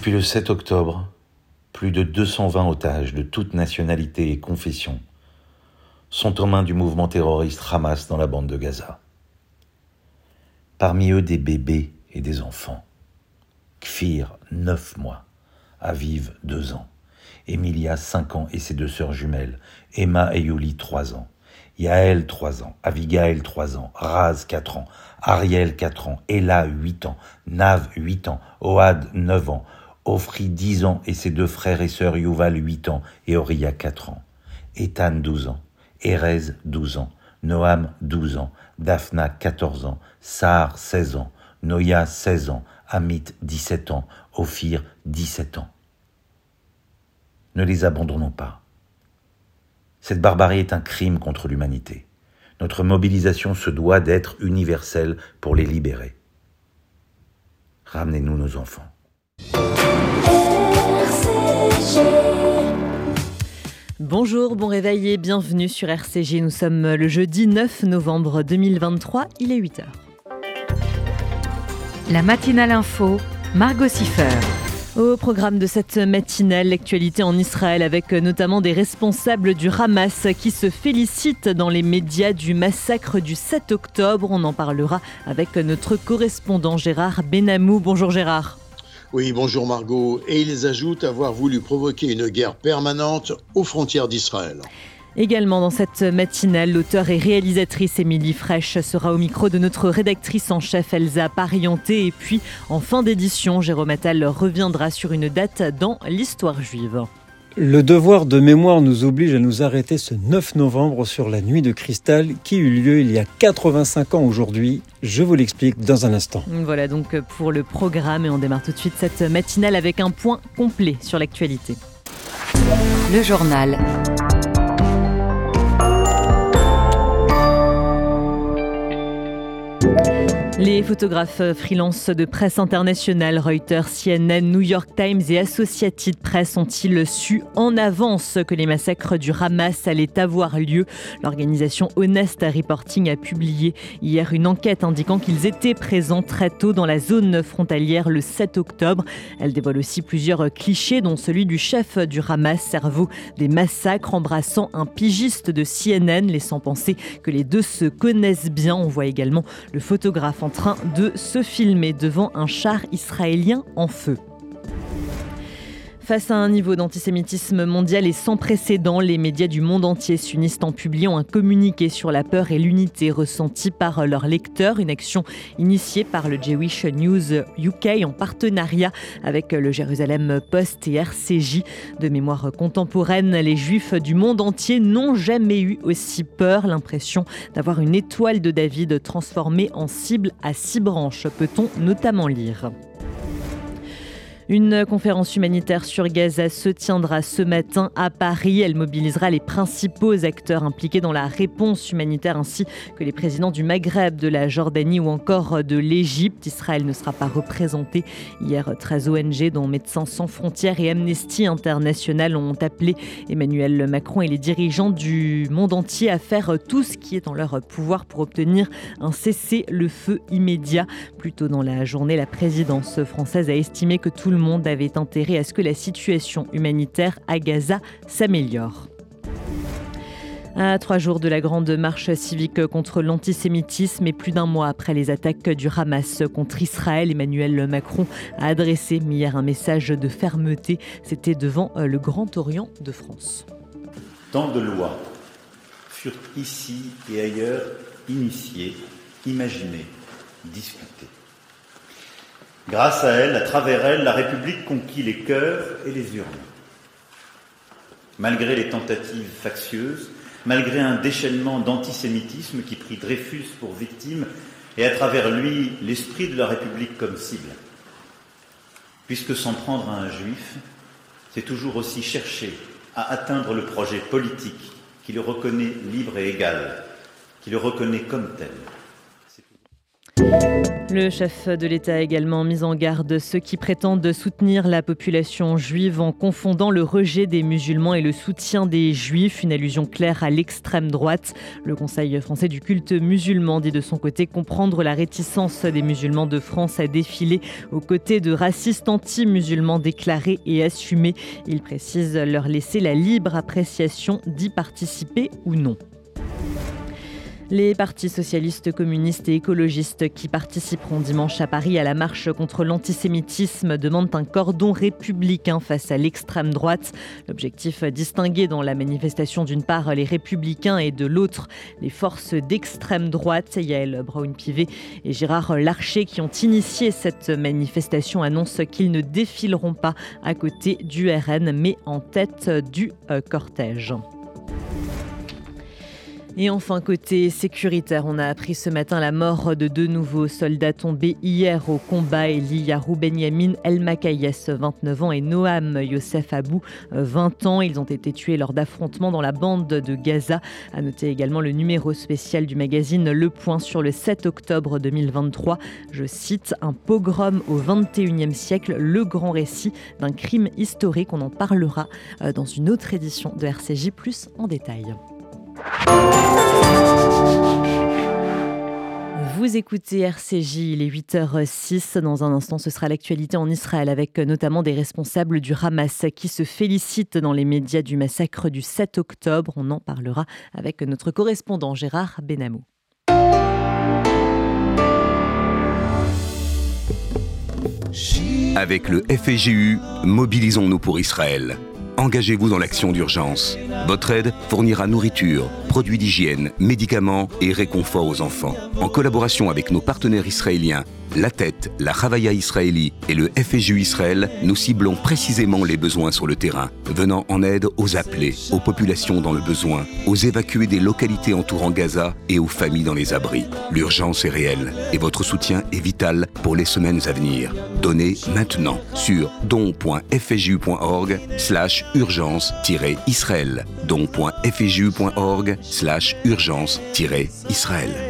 Depuis le 7 octobre, plus de 220 otages de toute nationalité et confession sont aux mains du mouvement terroriste Hamas dans la bande de Gaza. Parmi eux des bébés et des enfants. Kfir, 9 mois. Aviv, 2 ans. Emilia, 5 ans et ses deux sœurs jumelles. Emma et Yuli, 3 ans. Yael, 3 ans. Avigail, 3 ans. Raz, 4 ans. Ariel, 4 ans. Ella, 8 ans. Nav, 8 ans. Oad, 9 ans. Ofri, 10 ans, et ses deux frères et sœurs Yuval, 8 ans, et Oria, 4 ans. Ethan, 12 ans. Erez, 12 ans. Noam, 12 ans. Daphna, 14 ans. Sar, 16 ans. Noya, 16 ans. Amit, 17 ans. Ophir, 17 ans. Ne les abandonnons pas. Cette barbarie est un crime contre l'humanité. Notre mobilisation se doit d'être universelle pour les libérer. Ramenez-nous nos enfants. Bonjour, bon réveil et bienvenue sur RCG. Nous sommes le jeudi 9 novembre 2023, il est 8h. La matinale info, Margot Siffer. Au programme de cette matinale, l'actualité en Israël avec notamment des responsables du Hamas qui se félicitent dans les médias du massacre du 7 octobre. On en parlera avec notre correspondant Gérard Benamou. Bonjour Gérard. Oui, bonjour Margot. Et ils ajoutent avoir voulu provoquer une guerre permanente aux frontières d'Israël. Également dans cette matinale, l'auteur et réalisatrice Émilie Fraîche sera au micro de notre rédactrice en chef Elsa Parienté. Et puis, en fin d'édition, Jérôme Attal reviendra sur une date dans l'histoire juive. Le devoir de mémoire nous oblige à nous arrêter ce 9 novembre sur la nuit de cristal qui eut lieu il y a 85 ans aujourd'hui. Je vous l'explique dans un instant. Voilà donc pour le programme et on démarre tout de suite cette matinale avec un point complet sur l'actualité. Le journal. Les photographes freelance de presse internationale, Reuters, CNN, New York Times et Associated Press ont-ils su en avance que les massacres du Hamas allaient avoir lieu? L'organisation Honest Reporting a publié hier une enquête indiquant qu'ils étaient présents très tôt dans la zone frontalière le 7 octobre. Elle dévoile aussi plusieurs clichés, dont celui du chef du Hamas, cerveau des massacres, embrassant un pigiste de CNN, laissant penser que les deux se connaissent bien. On voit également le photographe en train de se filmer devant un char israélien en feu. Face à un niveau d'antisémitisme mondial et sans précédent, les médias du monde entier s'unissent en publiant un communiqué sur la peur et l'unité ressentie par leurs lecteurs, une action initiée par le Jewish News UK en partenariat avec le Jérusalem Post et RCJ. De mémoire contemporaine, les juifs du monde entier n'ont jamais eu aussi peur, l'impression d'avoir une étoile de David transformée en cible à six branches, peut-on notamment lire. Une conférence humanitaire sur Gaza se tiendra ce matin à Paris. Elle mobilisera les principaux acteurs impliqués dans la réponse humanitaire ainsi que les présidents du Maghreb, de la Jordanie ou encore de l'Égypte. Israël ne sera pas représenté. Hier, 13 ONG dont Médecins sans frontières et Amnesty International ont appelé Emmanuel Macron et les dirigeants du monde entier à faire tout ce qui est en leur pouvoir pour obtenir un cessez-le-feu immédiat. Plus tôt dans la journée, la présidence française a estimé que tout le monde avait intérêt à ce que la situation humanitaire à Gaza s'améliore. À trois jours de la grande marche civique contre l'antisémitisme et plus d'un mois après les attaques du Hamas contre Israël, Emmanuel Macron a adressé hier un message de fermeté. C'était devant le Grand Orient de France. Tant de lois furent ici et ailleurs initiées, imaginées, discutées. Grâce à elle, à travers elle, la République conquit les cœurs et les urnes. Malgré les tentatives factieuses, malgré un déchaînement d'antisémitisme qui prit Dreyfus pour victime et à travers lui l'esprit de la République comme cible. Puisque s'en prendre à un juif, c'est toujours aussi chercher à atteindre le projet politique qui le reconnaît libre et égal, qui le reconnaît comme tel. Le chef de l'État a également mis en garde ceux qui prétendent soutenir la population juive en confondant le rejet des musulmans et le soutien des juifs, une allusion claire à l'extrême droite. Le Conseil français du culte musulman dit de son côté comprendre la réticence des musulmans de France à défiler aux côtés de racistes anti-musulmans déclarés et assumés. Il précise leur laisser la libre appréciation d'y participer ou non. Les partis socialistes, communistes et écologistes qui participeront dimanche à Paris à la marche contre l'antisémitisme demandent un cordon républicain face à l'extrême droite. L'objectif distinguer dans la manifestation d'une part les républicains et de l'autre les forces d'extrême droite. Yael Braun-Pivet et Gérard Larcher qui ont initié cette manifestation annoncent qu'ils ne défileront pas à côté du RN mais en tête du euh, cortège. Et enfin, côté sécuritaire, on a appris ce matin la mort de deux nouveaux soldats tombés hier au combat. Eli Yarou Benyamin El Makayes, 29 ans, et Noam Youssef Abou, 20 ans. Ils ont été tués lors d'affrontements dans la bande de Gaza. À noter également le numéro spécial du magazine Le Point sur le 7 octobre 2023. Je cite Un pogrom au 21e siècle, le grand récit d'un crime historique. On en parlera euh, dans une autre édition de RCJ, plus en détail. Vous écoutez RCJ, il est 8h06. Dans un instant, ce sera l'actualité en Israël avec notamment des responsables du Hamas qui se félicitent dans les médias du massacre du 7 octobre. On en parlera avec notre correspondant Gérard Benamou. Avec le FEGU, mobilisons-nous pour Israël engagez-vous dans l'action d'urgence. Votre aide fournira nourriture, produits d'hygiène, médicaments et réconfort aux enfants. En collaboration avec nos partenaires israéliens, la Tête, la Ravaya Israéli et le FSU Israël, nous ciblons précisément les besoins sur le terrain, venant en aide aux appelés, aux populations dans le besoin, aux évacués des localités entourant Gaza et aux familles dans les abris. L'urgence est réelle et votre soutien est vital pour les semaines à venir. Donnez maintenant sur don.fju.org slash urgence-israël don.fju.org slash urgence-israël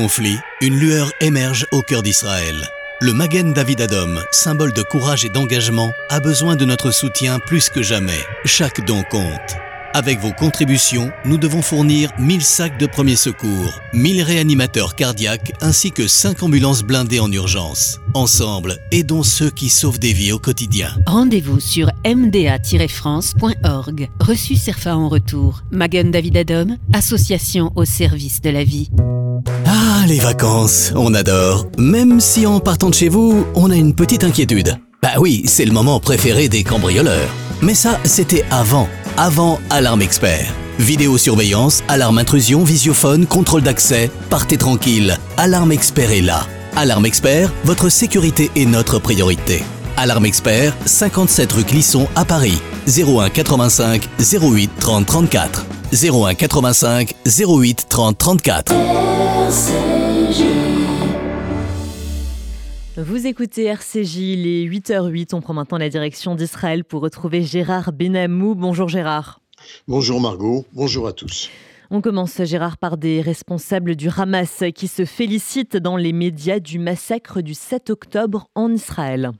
une lueur émerge au cœur d'Israël. Le Magen David Adom, symbole de courage et d'engagement, a besoin de notre soutien plus que jamais. Chaque don compte. Avec vos contributions, nous devons fournir 1000 sacs de premiers secours, 1000 réanimateurs cardiaques ainsi que 5 ambulances blindées en urgence. Ensemble, aidons ceux qui sauvent des vies au quotidien. Rendez-vous sur mda-france.org. Reçu Serfa en retour. Magen David Adom, association au service de la vie. Ah, les vacances, on adore. Même si en partant de chez vous, on a une petite inquiétude. Bah oui, c'est le moment préféré des cambrioleurs. Mais ça, c'était avant avant Alarme Expert. Vidéosurveillance, alarme intrusion, visiophone, contrôle d'accès, partez tranquille. Alarme Expert est là. Alarme Expert, votre sécurité est notre priorité. Alarme Expert, 57 rue Clisson à Paris. 01 85 08 30 34. 01 85 08 30 34. Vous écoutez RCJ, il est 8h08. On prend maintenant la direction d'Israël pour retrouver Gérard Benamou. Bonjour Gérard. Bonjour Margot, bonjour à tous. On commence, Gérard, par des responsables du Hamas qui se félicitent dans les médias du massacre du 7 octobre en Israël.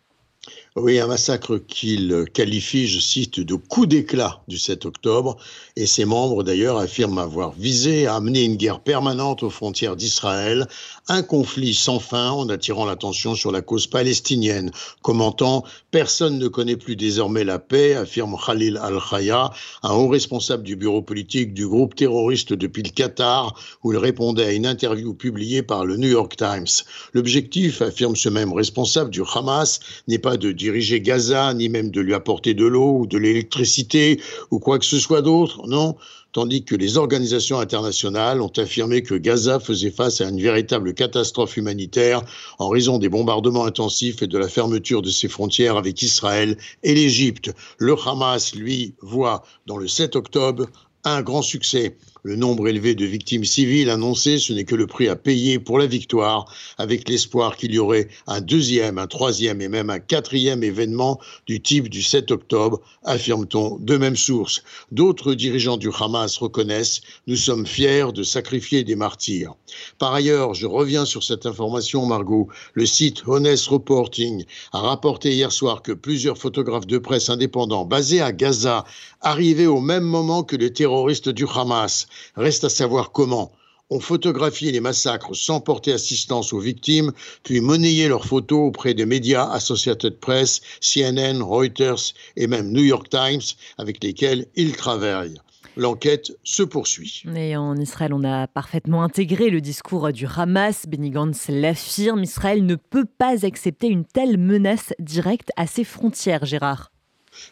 Oui, un massacre qu'il qualifie, je cite, de coup d'éclat du 7 octobre, et ses membres d'ailleurs affirment avoir visé à amener une guerre permanente aux frontières d'Israël, un conflit sans fin en attirant l'attention sur la cause palestinienne. Commentant, personne ne connaît plus désormais la paix, affirme Khalil Al-Khaya, un haut responsable du bureau politique du groupe terroriste depuis le Qatar, où il répondait à une interview publiée par le New York Times. L'objectif, affirme ce même responsable du Hamas, n'est pas de diriger Gaza, ni même de lui apporter de l'eau ou de l'électricité ou quoi que ce soit d'autre. Non, tandis que les organisations internationales ont affirmé que Gaza faisait face à une véritable catastrophe humanitaire en raison des bombardements intensifs et de la fermeture de ses frontières avec Israël et l'Égypte. Le Hamas, lui, voit dans le 7 octobre un grand succès. Le nombre élevé de victimes civiles annoncées, ce n'est que le prix à payer pour la victoire, avec l'espoir qu'il y aurait un deuxième, un troisième et même un quatrième événement du type du 7 octobre, affirme-t-on de même source. D'autres dirigeants du Hamas reconnaissent Nous sommes fiers de sacrifier des martyrs. Par ailleurs, je reviens sur cette information, Margot. Le site Honest Reporting a rapporté hier soir que plusieurs photographes de presse indépendants basés à Gaza arrivaient au même moment que les terroristes du Hamas. Reste à savoir comment ont photographié les massacres sans porter assistance aux victimes, puis monnayé leurs photos auprès des médias Associated Press, CNN, Reuters et même New York Times, avec lesquels ils travaillent. L'enquête se poursuit. Et en Israël, on a parfaitement intégré le discours du Hamas. Benny Gantz l'affirme, Israël ne peut pas accepter une telle menace directe à ses frontières, Gérard.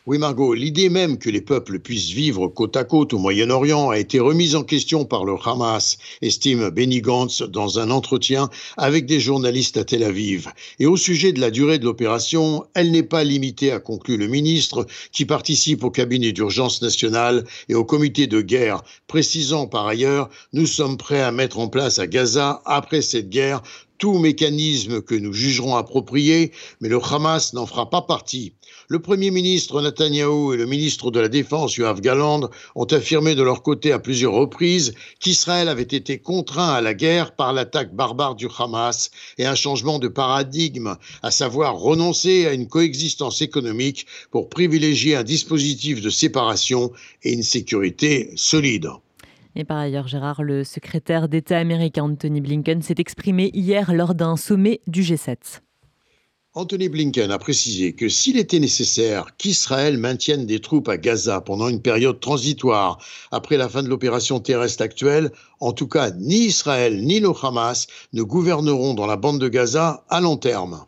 Oui, Margot, l'idée même que les peuples puissent vivre côte à côte au Moyen-Orient a été remise en question par le Hamas, estime Benny Gantz dans un entretien avec des journalistes à Tel Aviv. Et au sujet de la durée de l'opération, elle n'est pas limitée, a conclu le ministre, qui participe au cabinet d'urgence nationale et au comité de guerre, précisant par ailleurs Nous sommes prêts à mettre en place à Gaza, après cette guerre, tout mécanisme que nous jugerons approprié, mais le Hamas n'en fera pas partie. Le Premier ministre Netanyahou et le ministre de la Défense Yoav Galand ont affirmé de leur côté à plusieurs reprises qu'Israël avait été contraint à la guerre par l'attaque barbare du Hamas et un changement de paradigme, à savoir renoncer à une coexistence économique pour privilégier un dispositif de séparation et une sécurité solide. Et par ailleurs, Gérard, le secrétaire d'État américain Anthony Blinken s'est exprimé hier lors d'un sommet du G7. Anthony Blinken a précisé que s'il était nécessaire qu'Israël maintienne des troupes à Gaza pendant une période transitoire après la fin de l'opération terrestre actuelle, en tout cas ni Israël ni le Hamas ne gouverneront dans la bande de Gaza à long terme.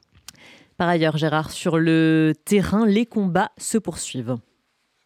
Par ailleurs, Gérard, sur le terrain, les combats se poursuivent.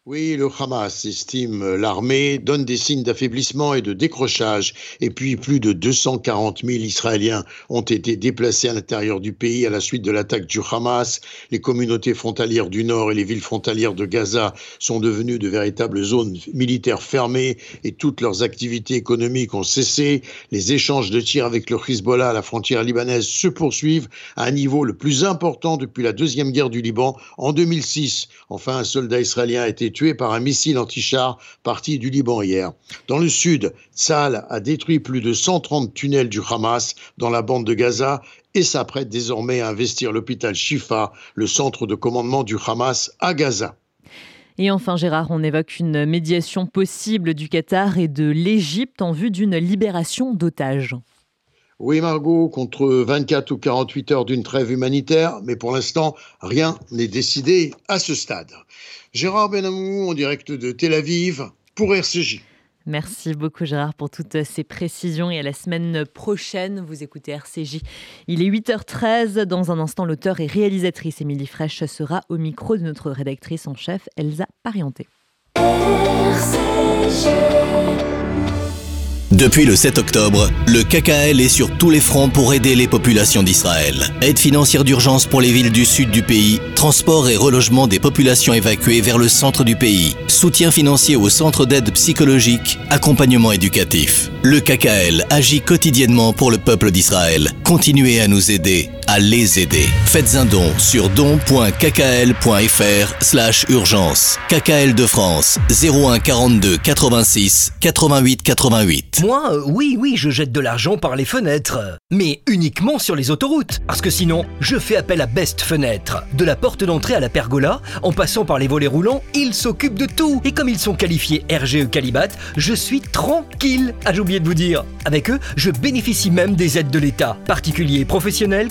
Oui, le Hamas estime l'armée, donne des signes d'affaiblissement et de décrochage. Et puis, plus de 240 000 Israéliens ont été déplacés à l'intérieur du pays à la suite de l'attaque du Hamas. Les communautés frontalières du Nord et les villes frontalières de Gaza sont devenues de véritables zones militaires fermées et toutes leurs activités économiques ont cessé. Les échanges de tirs avec le Hezbollah à la frontière libanaise se poursuivent à un niveau le plus important depuis la deuxième guerre du Liban en 2006. Enfin, un soldat israélien a été tué par un missile anti-char parti du Liban hier. Dans le sud, Tsal a détruit plus de 130 tunnels du Hamas dans la bande de Gaza et s'apprête désormais à investir l'hôpital Shifa, le centre de commandement du Hamas à Gaza. Et enfin, Gérard, on évoque une médiation possible du Qatar et de l'Égypte en vue d'une libération d'otages. Oui, Margot, contre 24 ou 48 heures d'une trêve humanitaire, mais pour l'instant, rien n'est décidé à ce stade. Gérard Benamou en direct de Tel Aviv pour RCJ. Merci beaucoup Gérard pour toutes ces précisions et à la semaine prochaine, vous écoutez RCJ. Il est 8h13, dans un instant l'auteur et réalisatrice Émilie Fraîche sera au micro de notre rédactrice en chef Elsa Parienté. Depuis le 7 octobre, le KKL est sur tous les fronts pour aider les populations d'Israël. Aide financière d'urgence pour les villes du sud du pays, transport et relogement des populations évacuées vers le centre du pays, soutien financier aux centres d'aide psychologique, accompagnement éducatif. Le KKL agit quotidiennement pour le peuple d'Israël. Continuez à nous aider, à les aider. Faites un don sur don.kkl.fr slash urgence. KKL de France, 01 42 86 88 88. Moi, euh, oui, oui, je jette de l'argent par les fenêtres. Mais uniquement sur les autoroutes. Parce que sinon, je fais appel à Best Fenêtre. De la porte d'entrée à la pergola, en passant par les volets roulants, ils s'occupent de tout. Et comme ils sont qualifiés RGE Calibat, je suis tranquille. Ah, j'ai oublié de vous dire. Avec eux, je bénéficie même des aides de l'État. Particuliers, professionnels,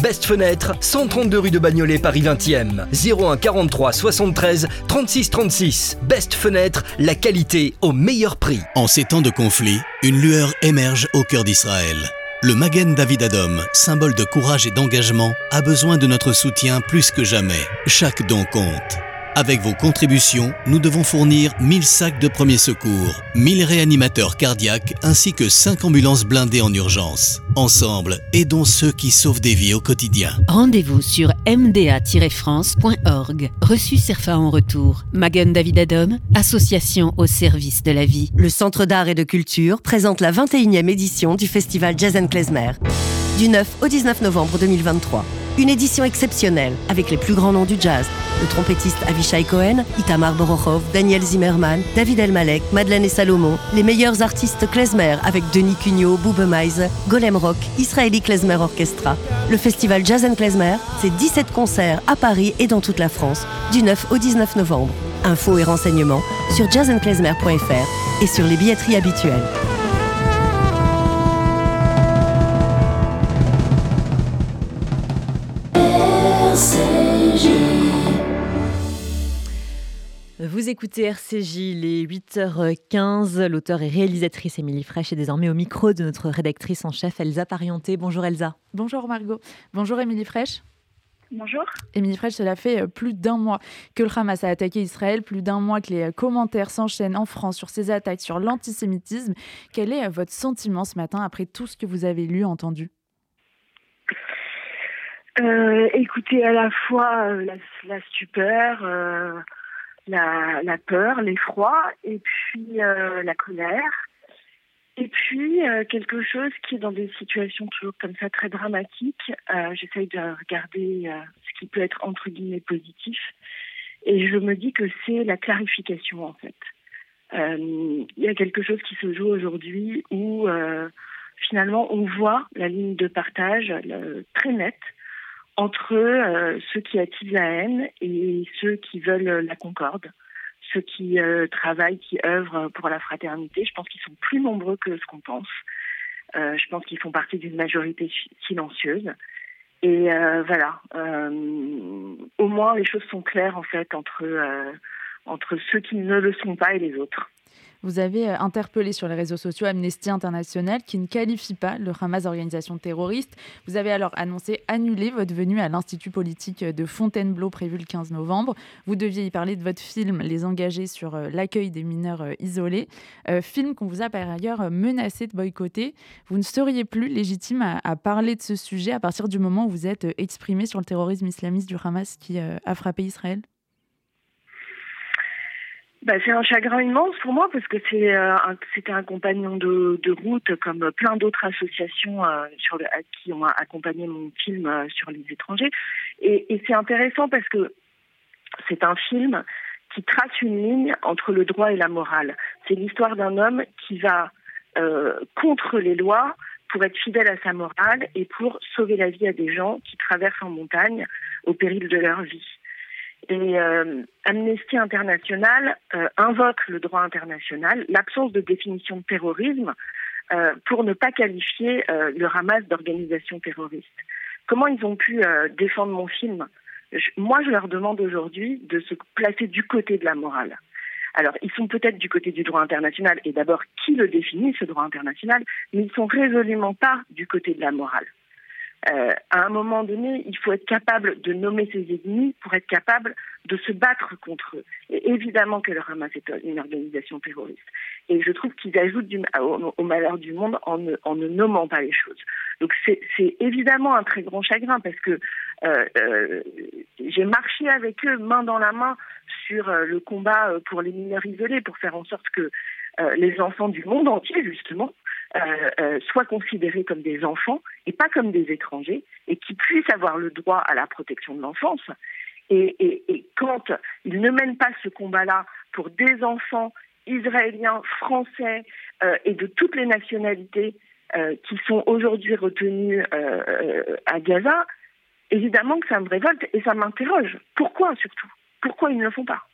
Best Fenêtre, 132 rue de Bagnolet, Paris 20e. 01 43 73 36 36. Best Fenêtre, la qualité au meilleur prix. En ces temps de conflit, une lueur émerge au cœur d'Israël. Le Magen David Adom, symbole de courage et d'engagement, a besoin de notre soutien plus que jamais. Chaque don compte. Avec vos contributions, nous devons fournir 1000 sacs de premiers secours, 1000 réanimateurs cardiaques ainsi que 5 ambulances blindées en urgence. Ensemble, aidons ceux qui sauvent des vies au quotidien. Rendez-vous sur mda-france.org. Reçu CERFA en retour. Magen David Adom, association au service de la vie. Le Centre d'art et de culture présente la 21e édition du festival Jazz Klezmer. Du 9 au 19 novembre 2023. Une édition exceptionnelle avec les plus grands noms du jazz. Le trompettiste Avishai Cohen, Itamar Borochov, Daniel Zimmerman, David Elmalek, Madeleine et Salomon, les meilleurs artistes klezmer avec Denis Cugnot, Boube Golem Rock, Israeli Klezmer Orchestra. Le festival Jazz Klezmer, c'est 17 concerts à Paris et dans toute la France, du 9 au 19 novembre. Infos et renseignements sur jazzandklezmer.fr et sur les billetteries habituelles. Écoutez RCJ, les 8h15. L'auteur et réalisatrice Émilie Fraîche est désormais au micro de notre rédactrice en chef Elsa Parienté. Bonjour Elsa. Bonjour Margot. Bonjour Émilie Fraîche. Bonjour. Émilie Fraîche, cela fait euh, plus d'un mois que le Hamas a attaqué Israël, plus d'un mois que les euh, commentaires s'enchaînent en France sur ces attaques, sur l'antisémitisme. Quel est euh, votre sentiment ce matin après tout ce que vous avez lu, entendu? Euh, Écoutez, à la fois la, la, stupeur, euh, la, peur, l'effroi, et puis euh, la colère. Et puis, euh, quelque chose qui est dans des situations toujours comme ça très dramatiques, euh, j'essaye de regarder ce qui peut être entre guillemets positif. Et je me dis que c'est la clarification en fait. Il y a quelque chose qui se joue aujourd'hui où finalement on voit la ligne de partage très nette entre ceux qui attisent la haine et ceux qui veulent la concorde ceux qui euh, travaillent, qui œuvrent pour la fraternité. Je pense qu'ils sont plus nombreux que ce qu'on pense. Euh, je pense qu'ils font partie d'une majorité silencieuse. Et euh, voilà, euh, au moins les choses sont claires en fait entre euh, entre ceux qui ne le sont pas et les autres. Vous avez euh, interpellé sur les réseaux sociaux Amnesty International qui ne qualifie pas le Hamas d'organisation terroriste. Vous avez alors annoncé annuler votre venue à l'Institut politique de Fontainebleau prévu le 15 novembre. Vous deviez y parler de votre film Les engagés sur euh, l'accueil des mineurs euh, isolés, film qu'on vous a par ailleurs menacé de boycotter. Vous ne seriez plus légitime à, à, parler de ce sujet à partir du moment où vous êtes exprimé sur le terrorisme islamiste du Hamas qui a frappé Israël? Bah, c'est un chagrin immense pour moi parce que c'est euh, c'était un compagnon de, de, route comme plein d'autres associations euh, sur le, qui ont accompagné mon film euh, sur les étrangers et, et c'est intéressant parce que c'est un film qui trace une ligne entre le droit et la morale. C'est l'histoire d'un homme qui va euh, contre les lois pour être fidèle à sa morale et pour sauver la vie à des gens qui traversent en montagne au péril de leur vie. Et euh, Amnesty International euh, invoque le droit international, l'absence de définition de terrorisme, euh, pour ne pas qualifier euh, le Hamas d'organisation terroriste. Comment ils ont pu euh, défendre mon film? Je, Moi, je leur demande aujourd'hui de se placer du côté de la morale. Alors, ils sont peut-être du côté du droit international, et d'abord, qui le définit, ce droit international, mais ils sont résolument pas du côté de la morale. Euh, à un moment donné, il faut être capable de nommer ses ennemis pour être capable de se battre contre eux. Et évidemment que le Hamas est une organisation terroriste. Et je trouve qu'ils ajoutent du, au, au, malheur du monde en ne, en ne, nommant pas les choses. Donc c'est évidemment un très grand chagrin parce que euh, euh, j'ai marché avec eux main dans la main sur euh, le combat euh, pour les mineurs isolés pour faire en sorte que euh, les enfants du monde entier, justement, soient considérés comme des enfants et pas comme des étrangers, et qui puissent avoir le droit à la protection de l'enfance. Et, quand ils ne mènent pas ce combat-là pour des enfants israéliens, français euh, et de toutes les nationalités euh, qui sont aujourd'hui retenus euh, à Gaza, évidemment que ça me révolte et ça m'interroge. Pourquoi surtout? Pourquoi ils ne le font pas?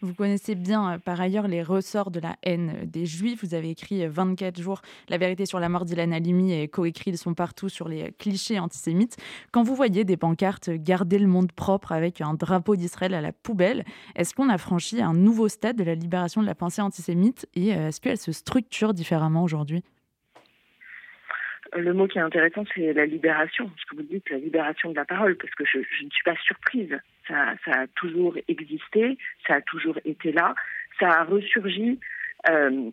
Vous connaissez bien euh, par ailleurs les ressorts de la haine des Juifs. Vous avez écrit 24 jours La vérité sur la mort d'Ilan Halimi et coécrit Ils sont partout sur les clichés antisémites. Quand vous voyez des pancartes Garder le monde propre avec un drapeau d'Israël à la poubelle, est-ce qu'on a franchi un nouveau stade de la libération de la pensée antisémite et est-ce qu'elle se structure différemment aujourd'hui? Le mot qui est intéressant, c'est la libération. Ce que vous dites, la libération de la parole, parce que je, ne suis pas surprise. Ça, a toujours existé, ça a toujours été là, ça a ressurgi. Euh,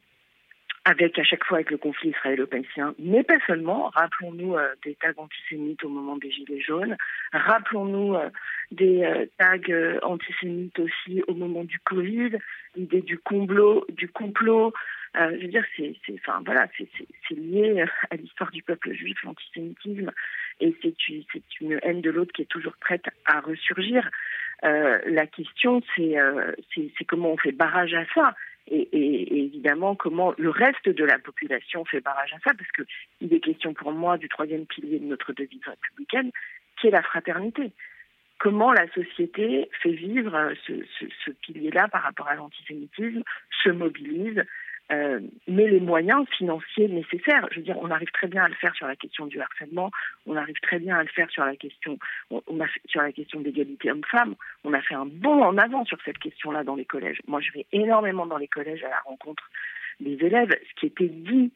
avec à chaque fois avec le conflit israélo-palestinien, mais pas seulement. Rappelons-nous euh, des tags antisémites au moment des Gilets jaunes. Rappelons-nous euh, des tags antisémites aussi au moment du Covid. L'idée du complot, du complot. Je veux dire, c'est, lié à l'histoire du peuple juif, l'antisémitisme, et c'est, une haine de l'autre qui est toujours prête à ressurgir. la question, c'est, c'est comment on fait barrage à ça et, évidemment comment le reste de la population fait barrage à ça, parce qu'il est question pour moi du troisième pilier de notre devise républicaine, qui est la fraternité. Comment la société fait vivre ce pilier-là par rapport à l'antisémitisme, se mobilise, euh, mais les moyens financiers nécessaires. Je veux dire, on arrive très bien à le faire sur la question du harcèlement, on arrive très bien à le faire sur la question, on, a sur la question d'égalité homme-femme. On a fait un bond en avant sur cette question-là dans les collèges. Moi, je vais énormément dans les collèges à la rencontre des élèves. Ce qui était dit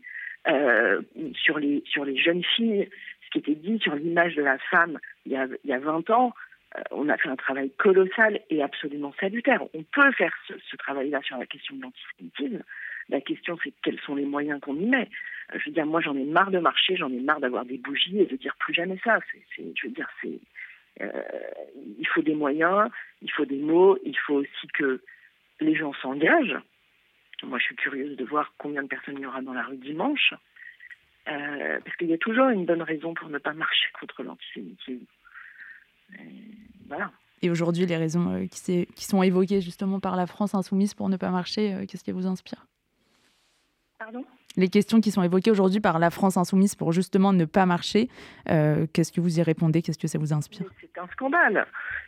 euh, sur les sur les jeunes filles, ce qui était dit sur l'image de la femme il y a, il y a 20 ans, euh, on a fait un travail colossal et absolument salutaire. On peut faire ce, ce travail-là sur la question de l'antisémitisme. La question, c'est quels sont les moyens qu'on y met. Euh, je veux dire, moi, j'en ai marre de marcher, j'en ai marre d'avoir des bougies et de dire plus jamais ça. je veux dire, euh, il faut des moyens, il faut des mots, il faut aussi que les gens s'engagent. Moi, je suis curieuse de voir combien de personnes il y aura dans la rue dimanche. Euh, parce qu'il y a toujours une bonne raison pour ne pas marcher contre l'antisémitisme. Voilà. Et aujourd'hui, les raisons qui, sont évoquées justement par la France insoumise pour ne pas marcher, qu'est-ce qui vous inspire? Les questions qui sont évoquées aujourd'hui par la France insoumise pour justement ne pas marcher, euh, qu'est-ce que vous y répondez? Qu'est-ce que ça vous inspire? C'est un scandale.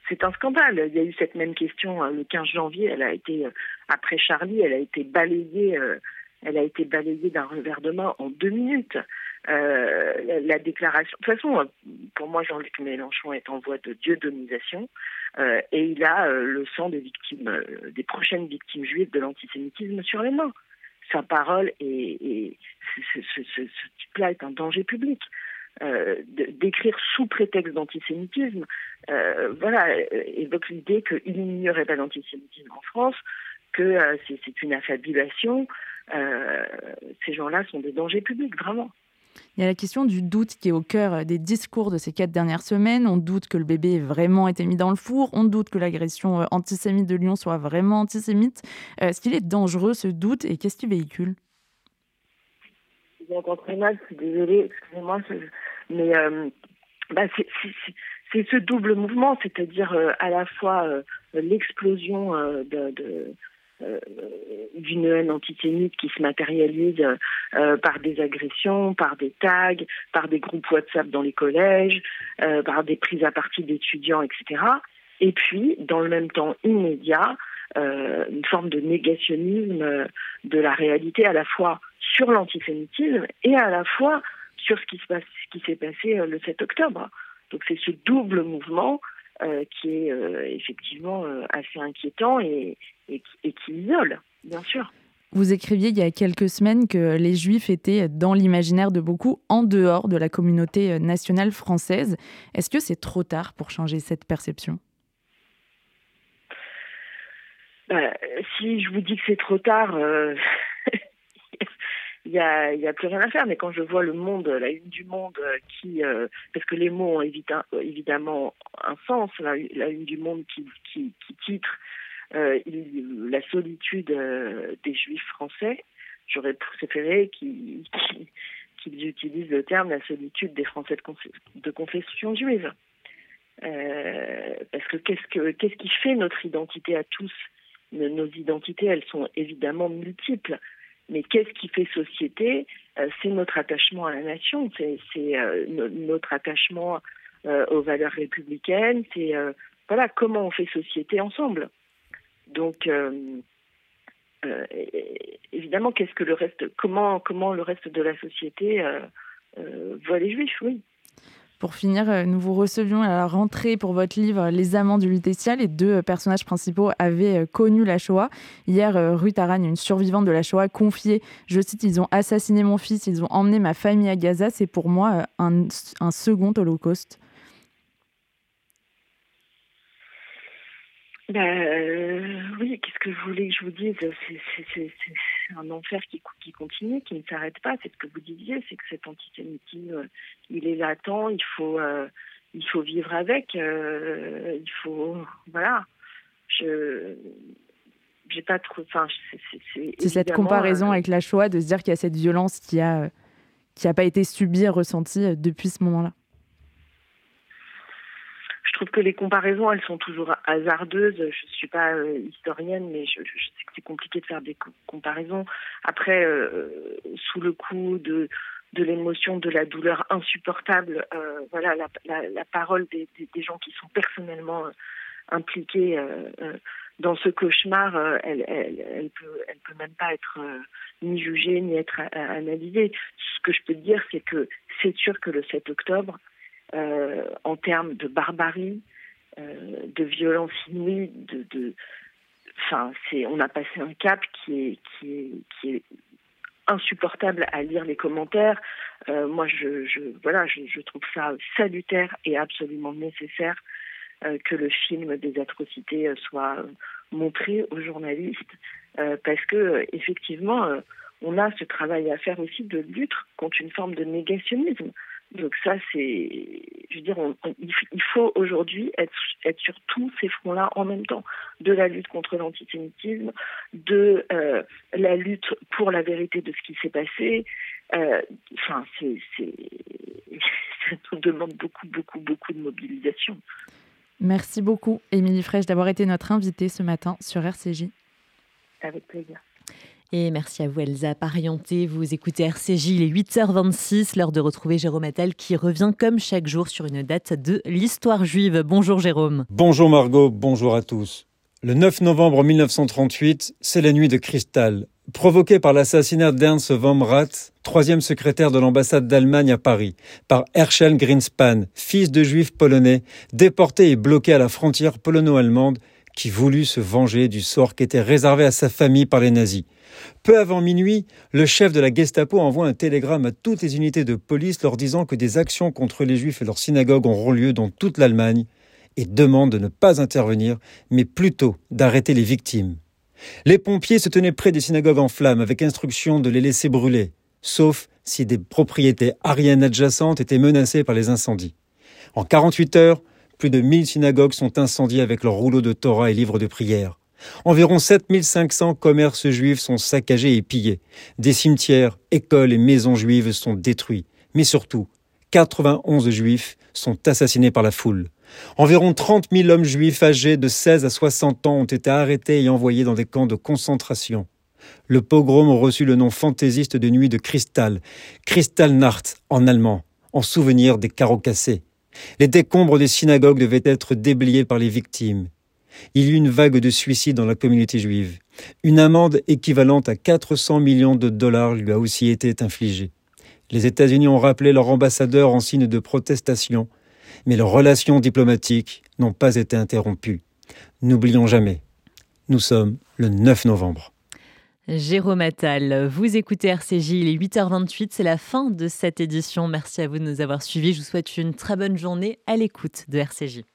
C'est un scandale. Il y a eu cette même question euh, le 15 janvier. Elle a été euh, après Charlie, elle a été balayée. elle a été balayée d'un revers de main en deux minutes. la, déclaration. De toute façon, pour moi, Jean-Luc Mélenchon est en voie de dieudonisation et il a le sang des victimes, des prochaines victimes juives de l'antisémitisme sur les mains sa parole et, ce, type-là est un danger public. Euh, d'écrire sous prétexte d'antisémitisme, euh, voilà, euh, évoque l'idée qu'il n'y aurait pas d'antisémitisme en France, que c'est une affabulation. ces gens-là sont des dangers publics, vraiment. Il y a la question du doute qui est au cœur des discours de ces quatre dernières semaines. On doute que le bébé ait vraiment été mis dans le four. On doute que l'agression euh, antisémite de Lyon soit vraiment antisémite. Euh, est-ce qu'il est dangereux ce doute et qu'est-ce qu'il véhicule? Je très mal, je suis désolée, excusez-moi. Mais euh, bah, c'est ce double mouvement, c'est-à-dire à la fois l'explosion de euh, d'une haine antisémite qui se matérialise euh, par des agressions, par des tags, par des groupes WhatsApp dans les collèges, euh, par des prises à partie d'étudiants, etc. Et puis, dans le même temps immédiat, une forme de négationnisme de la réalité à la fois sur l'antisémitisme et à la fois sur ce qui s'est passé le 7 octobre. Donc c'est ce double mouvement euh, qui est euh, effectivement euh, assez inquiétant et, et, qui isole, bien sûr. Vous écriviez il y a quelques semaines que les Juifs étaient dans l'imaginaire de beaucoup en dehors de la communauté nationale française. Est-ce que c'est trop tard pour changer cette perception? Bah, Si je vous dis que c'est trop tard, il y a, plus rien à faire. Mais quand je vois le monde, la une du monde qui, euh, parce que les mots ont évidemment un sens, la, une du monde qui, qui, qui titre euh, la solitude euh, des juifs français, j'aurais préféré qu'ils utilisent le terme la solitude des Français de, de confession juive. Euh, parce que qu'est-ce que qu'est-ce qui fait notre identité à tous? Nos identités, elles sont évidemment multiples. Mais qu'est-ce qui fait société? Euh, C'est notre attachement à la nation, c'est euh, notre attachement euh, aux valeurs républicaines, c'est voilà comment on fait société ensemble. Donc évidemment, qu'est-ce que le reste, comment comment le reste de la société voit les juifs, oui. Pour finir, euh, nous vous recevions à la rentrée pour votre livre Les Amants du Lutétia. Les deux euh, personnages principaux avaient euh, connu la Shoah. Hier, Ruth Aran, une survivante de la Shoah, confiait, je cite, Ils ont assassiné mon fils, ils ont emmené ma famille à Gaza. C'est pour moi un second holocauste. Ben, oui, qu'est-ce que je voulais que je vous dise? C'est un enfer qui, qui continue, qui ne s'arrête pas. C'est ce que vous disiez, c'est que cet antisémitisme, il est latent, il faut, euh, il faut vivre avec, euh, il faut, voilà. Je, j'ai pas trop, enfin, c'est cette comparaison euh, avec la Shoah de se dire qu'il y a cette violence qui a, qui a pas été subie, ressentie depuis ce moment-là trouve que les comparaisons, elles sont toujours hasardeuses. Je suis pas euh, historienne, mais je, sais que c'est compliqué de faire des comparaisons. Après, euh, sous le coup de de l'émotion, de la douleur insupportable, euh, voilà, la, la, parole des, des, gens qui sont personnellement impliqués dans ce cauchemar, elle, elle, elle, peut, elle peut même pas être ni jugée ni être analysée. Ce que je peux dire, c'est que c'est sûr que le 7 octobre, euh, en termes de barbarie, euh, de violence inouïe, de, enfin, c'est, on a passé un cap qui est, insupportable à lire les commentaires. Euh, moi, je, voilà, je, trouve ça salutaire et absolument nécessaire euh, que le film des atrocités soit montré aux journalistes, euh, parce que effectivement, on a ce travail à faire aussi de lutte contre une forme de négationnisme. Donc ça, c'est, je veux dire, il faut aujourd'hui être, être sur tous ces fronts-là en même temps, de la lutte contre l'antisémitisme, de euh, la lutte pour la vérité de ce qui s'est passé. Euh, enfin, c'est, ça nous demande beaucoup, beaucoup, beaucoup de mobilisation. Merci beaucoup, Émilie Fraîche, d'avoir été notre invitée ce matin sur RCJ. Avec plaisir. Et merci à vous Elsa Parienté. Vous écoutez RCJ, il est 8h26, l'heure de retrouver Jérôme Attal qui revient comme chaque jour sur une date de l'histoire juive. Bonjour Jérôme. Bonjour Margot, bonjour à tous. Le 9 novembre 1938, c'est la nuit de cristal, provoquée par l'assassinat d'Ernst von Rath, troisième secrétaire de l'ambassade d'Allemagne à Paris, par Herschel Greenspan, fils de juif polonais, déporté et bloqué à la frontière polono-allemande, qui voulut se venger du sort qui était réservé à sa famille par les nazis. Peu avant minuit, le chef de la Gestapo envoie un télégramme à toutes les unités de police leur disant que des actions contre les juifs et leurs synagogues auront lieu dans toute l'Allemagne et demande de ne pas intervenir, mais plutôt d'arrêter les victimes. Les pompiers se tenaient près des synagogues en flammes avec instruction de les laisser brûler, sauf si des propriétés ariennes adjacentes étaient menacées par les incendies. En 48 heures, plus de 1000 synagogues sont incendiées avec leurs rouleaux de Torah et livres de prière. Environ 7500 commerces juifs sont saccagés et pillés. Des cimetières, écoles et maisons juives sont détruits. Mais surtout, 91 juifs sont assassinés par la foule. Environ 30 000 hommes juifs âgés de 16 à 60 ans ont été arrêtés et envoyés dans des camps de concentration. Le pogrom a reçu le nom fantaisiste de nuit de Cristal, Kristallnacht en allemand, en souvenir des carreaux cassés. Les décombres des synagogues devaient être déblayés par les victimes il y eut une vague de suicides dans la communauté juive. Une amende équivalente à 400 millions de dollars lui a aussi été infligée. Les États-Unis ont rappelé leur ambassadeur en signe de protestation, mais leurs relations diplomatiques n'ont pas été interrompues. N'oublions jamais, nous sommes le 9 novembre. Jérôme Attal, vous écoutez RCJ, il est 8h28, c'est la fin de cette édition. Merci à vous de nous avoir suivis. Je vous souhaite une très bonne journée à l'écoute de RCJ.